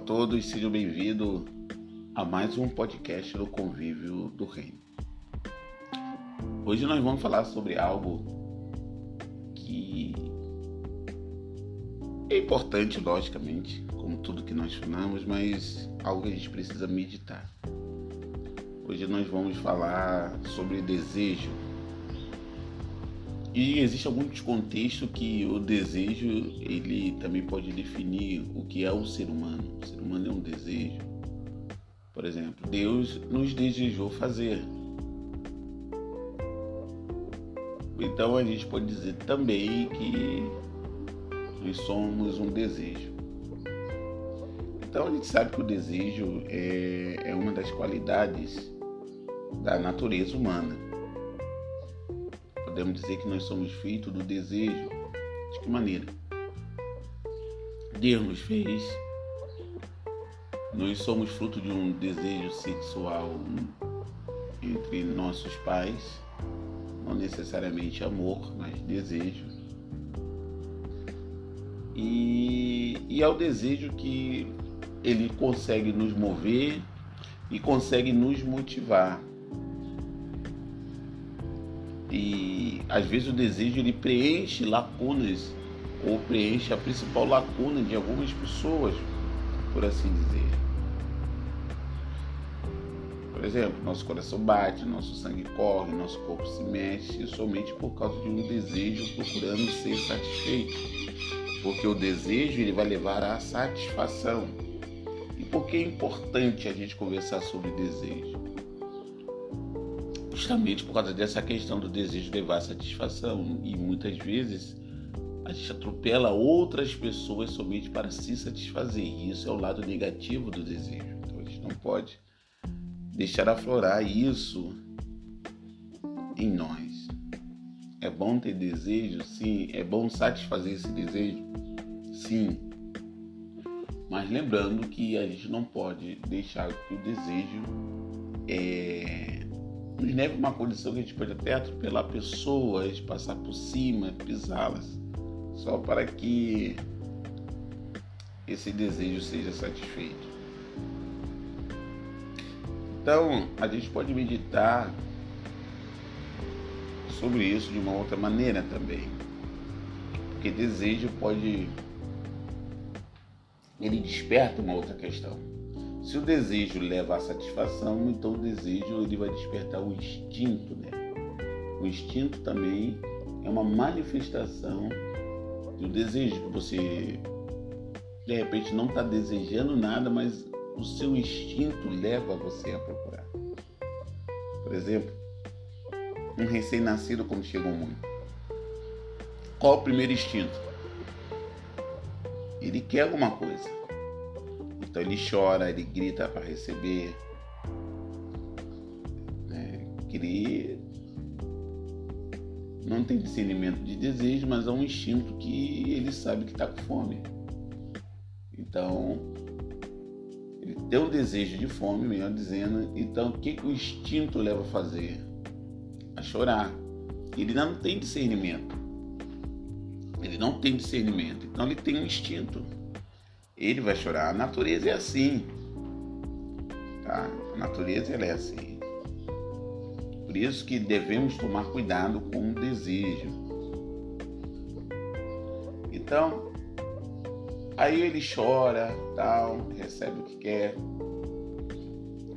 todos, sejam bem-vindos a mais um podcast do Convívio do Reino. Hoje nós vamos falar sobre algo que é importante, logicamente, como tudo que nós falamos, mas algo que a gente precisa meditar. Hoje nós vamos falar sobre desejo. E existe alguns contextos que o desejo ele também pode definir o que é o ser humano. O ser humano é um desejo. Por exemplo, Deus nos desejou fazer. Então a gente pode dizer também que nós somos um desejo. Então a gente sabe que o desejo é, é uma das qualidades da natureza humana. Podemos dizer que nós somos feitos do desejo. De que maneira? Deus nos fez. Nós somos fruto de um desejo sexual entre nossos pais, não necessariamente amor, mas desejo. E, e é o desejo que ele consegue nos mover e consegue nos motivar. E às vezes o desejo ele preenche lacunas ou preenche a principal lacuna de algumas pessoas, por assim dizer. Por exemplo, nosso coração bate, nosso sangue corre, nosso corpo se mexe somente por causa de um desejo procurando ser satisfeito. Porque o desejo ele vai levar à satisfação. E por que é importante a gente conversar sobre desejo? Justamente por causa dessa questão do desejo de levar satisfação. E muitas vezes a gente atropela outras pessoas somente para se satisfazer. E isso é o lado negativo do desejo. Então a gente não pode deixar aflorar isso em nós. É bom ter desejo, sim. É bom satisfazer esse desejo, sim. Mas lembrando que a gente não pode deixar que o desejo é, leva uma condição que a gente pode até atropelar pessoas, passar por cima, pisá-las, só para que esse desejo seja satisfeito. Então, a gente pode meditar sobre isso de uma outra maneira também. Porque desejo pode. Ele desperta uma outra questão. Se o desejo leva à satisfação, então o desejo ele vai despertar o instinto, né? O instinto também é uma manifestação do desejo que você de repente não está desejando nada, mas o seu instinto leva você a procurar. Por exemplo, um recém-nascido quando chega ao mundo. Qual o primeiro instinto? Ele quer alguma coisa. Então ele chora, ele grita para receber. Ele não tem discernimento de desejo, mas é um instinto que ele sabe que está com fome. Então, ele tem um desejo de fome, melhor dizendo. Então, o que, que o instinto leva a fazer? A chorar. Ele não tem discernimento. Ele não tem discernimento. Então, ele tem um instinto ele vai chorar. A natureza é assim. Tá? A natureza ela é assim. Por isso que devemos tomar cuidado com o desejo. Então, aí ele chora, tal, recebe o que quer.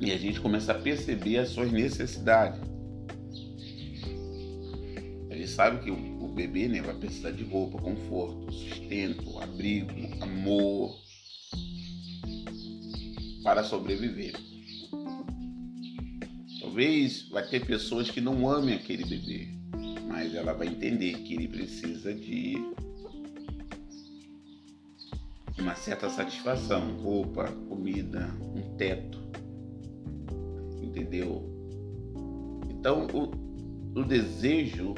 E a gente começa a perceber as suas necessidades. A gente sabe que o bebê né, vai precisar de roupa, conforto, sustento, abrigo, amor, para sobreviver. Talvez vai ter pessoas que não amem aquele bebê, mas ela vai entender que ele precisa de uma certa satisfação, roupa, comida, um teto. Entendeu? Então o, o desejo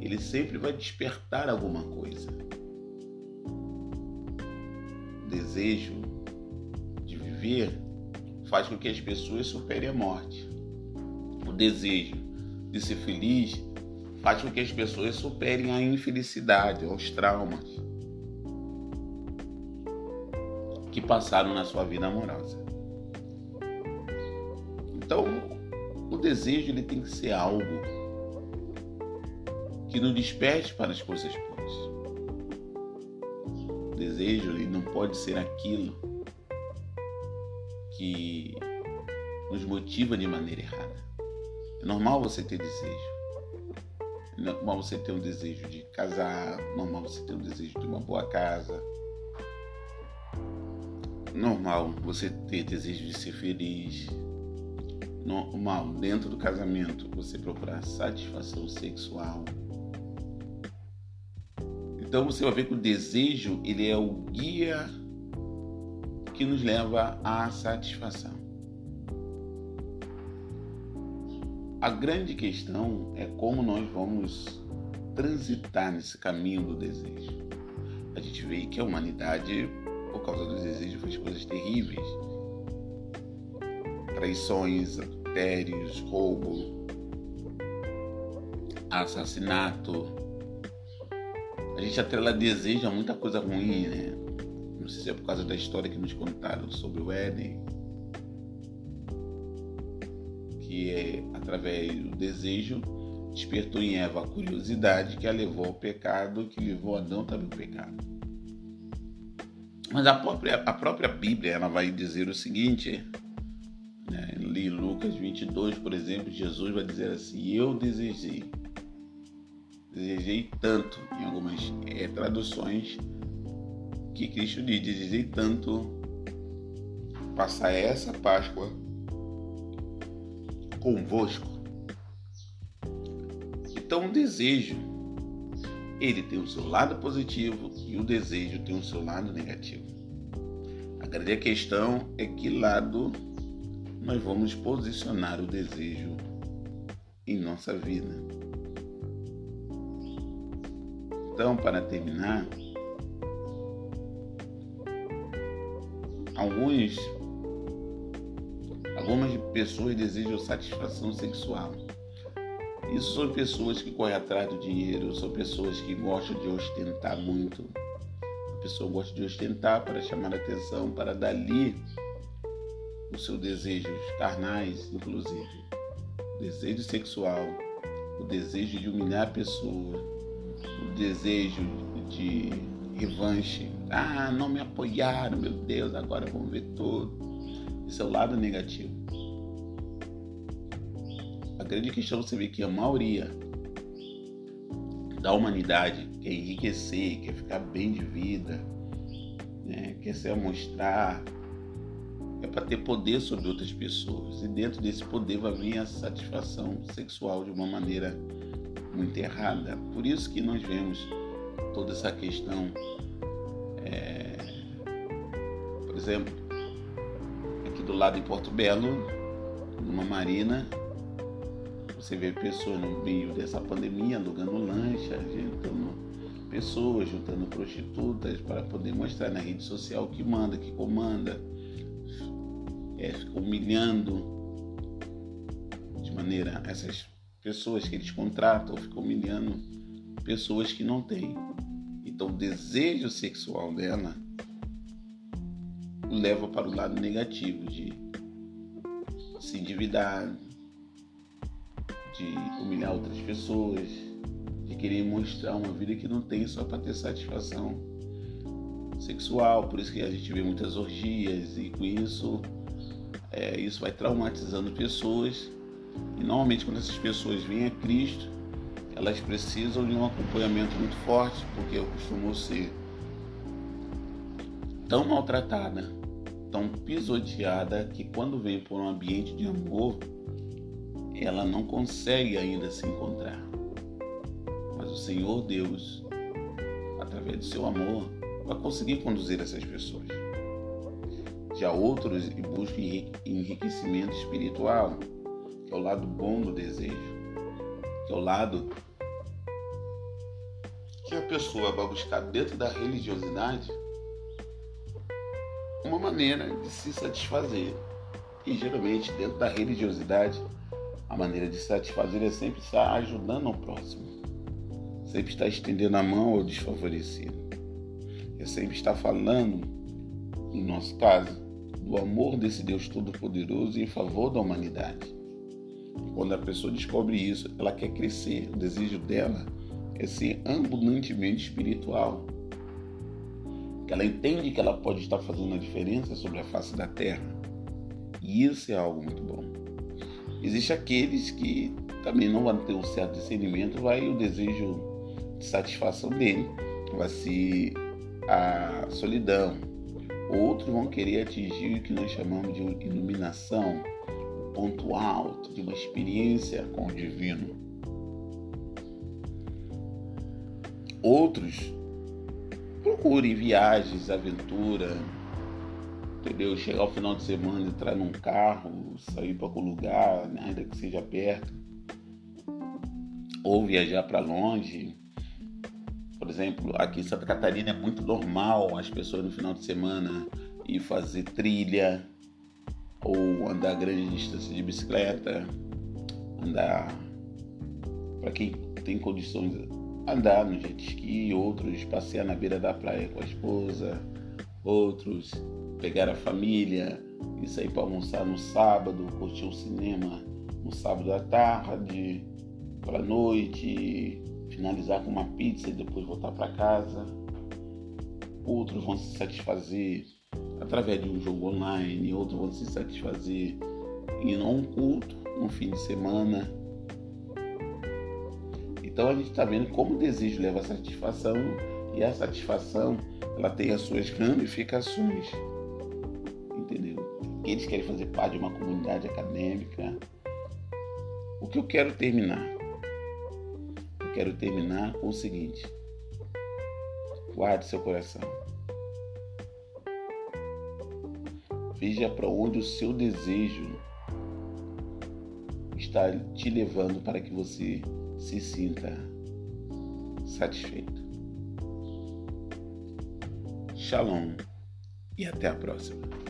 ele sempre vai despertar alguma coisa. O desejo viver faz com que as pessoas superem a morte. O desejo de ser feliz faz com que as pessoas superem a infelicidade, os traumas. que passaram na sua vida amorosa. Então, o desejo ele tem que ser algo que nos desperte para as coisas boas. O desejo ele não pode ser aquilo que nos motiva de maneira errada. É normal você ter desejo. É normal você ter um desejo de casar, é normal você ter um desejo de uma boa casa. Normal você ter desejo de ser feliz. Normal, dentro do casamento, você procurar satisfação sexual. Então você vai ver que o desejo, ele é o guia que nos leva à satisfação. A grande questão é como nós vamos transitar nesse caminho do desejo. A gente vê que a humanidade, por causa do desejo, faz coisas terríveis. Traições, adultérios, roubo, assassinato. A gente atrela desejo a muita coisa ruim, né? Não sei se é por causa da história que nos contaram sobre o Éden, que é através do desejo despertou em Eva a curiosidade que a levou ao pecado, que levou Adão também ao pecado. Mas a própria, a própria Bíblia ela vai dizer o seguinte, né? em Lucas 22, por exemplo, Jesus vai dizer assim: Eu desejei, desejei tanto, em algumas é, traduções, que Cristo diz: Desejei tanto passar essa Páscoa convosco. Então, o desejo, ele tem o seu lado positivo e o desejo tem o seu lado negativo. A grande questão é que lado nós vamos posicionar o desejo em nossa vida. Então, para terminar, Alguns, algumas pessoas desejam satisfação sexual. Isso são pessoas que correm atrás do dinheiro, são pessoas que gostam de ostentar muito. A pessoa gosta de ostentar para chamar atenção, para dali os seus desejos carnais, inclusive. O desejo sexual, o desejo de humilhar a pessoa, o desejo de revanche. Ah, não me apoiaram, meu Deus, agora vamos ver tudo. Esse é o lado negativo. A grande questão é você vê que a maioria da humanidade quer enriquecer, quer ficar bem de vida, né? quer se mostrar, é para ter poder sobre outras pessoas. E dentro desse poder vai vir a satisfação sexual de uma maneira muito errada. Por isso que nós vemos toda essa questão. É, por exemplo, aqui do lado em Porto Belo, numa marina, você vê pessoas no meio dessa pandemia alugando lancha, juntando pessoas, juntando prostitutas para poder mostrar na rede social que manda, que comanda, é, humilhando de maneira essas pessoas que eles contratam, ficam humilhando pessoas que não têm. Então, o desejo sexual dela leva para o lado negativo de se endividar, de humilhar outras pessoas, de querer mostrar uma vida que não tem só para ter satisfação sexual. Por isso que a gente vê muitas orgias e com isso é, isso vai traumatizando pessoas. E normalmente quando essas pessoas vêm a Cristo, elas precisam de um acompanhamento muito forte, porque eu costumo ser tão maltratada, tão pisoteada, que quando vem por um ambiente de amor, ela não consegue ainda se encontrar. Mas o Senhor Deus, através do seu amor, vai conseguir conduzir essas pessoas. Já outros buscam enriquecimento espiritual, que é o lado bom do desejo que é lado que a pessoa vai buscar dentro da religiosidade uma maneira de se satisfazer. E geralmente, dentro da religiosidade, a maneira de se satisfazer é sempre estar ajudando o próximo, sempre estar estendendo a mão ao desfavorecido, é sempre estar falando no nosso caso, do amor desse Deus Todo-Poderoso em favor da humanidade. Quando a pessoa descobre isso, ela quer crescer. O desejo dela é ser abundantemente espiritual. Ela entende que ela pode estar fazendo a diferença sobre a face da terra. E isso é algo muito bom. Existem aqueles que também não vão ter um certo discernimento, vai o desejo de satisfação dele, vai ser a solidão. Outros vão querer atingir o que nós chamamos de iluminação, ponto alto de uma experiência com o divino. Outros procurem viagens, aventura, entendeu? Chegar ao final de semana, entrar num carro, sair para algum lugar, né? ainda que seja perto, ou viajar para longe. Por exemplo, aqui em Santa Catarina é muito normal as pessoas no final de semana ir fazer trilha ou andar grande distância de bicicleta, andar para quem tem condições andar no jet ski, outros passear na beira da praia com a esposa, outros pegar a família e sair para almoçar no sábado, curtir o cinema no sábado à tarde, para noite, finalizar com uma pizza e depois voltar para casa. Outros vão se satisfazer através de um jogo online, outros vão se satisfazer a um culto no fim de semana. Então a gente está vendo como o desejo leva satisfação e a satisfação ela tem as suas ramificações eles querem fazer parte de uma comunidade acadêmica. O que eu quero terminar? Eu quero terminar com o seguinte: guarde seu coração. Veja para onde o seu desejo está te levando para que você se sinta satisfeito. Shalom e até a próxima.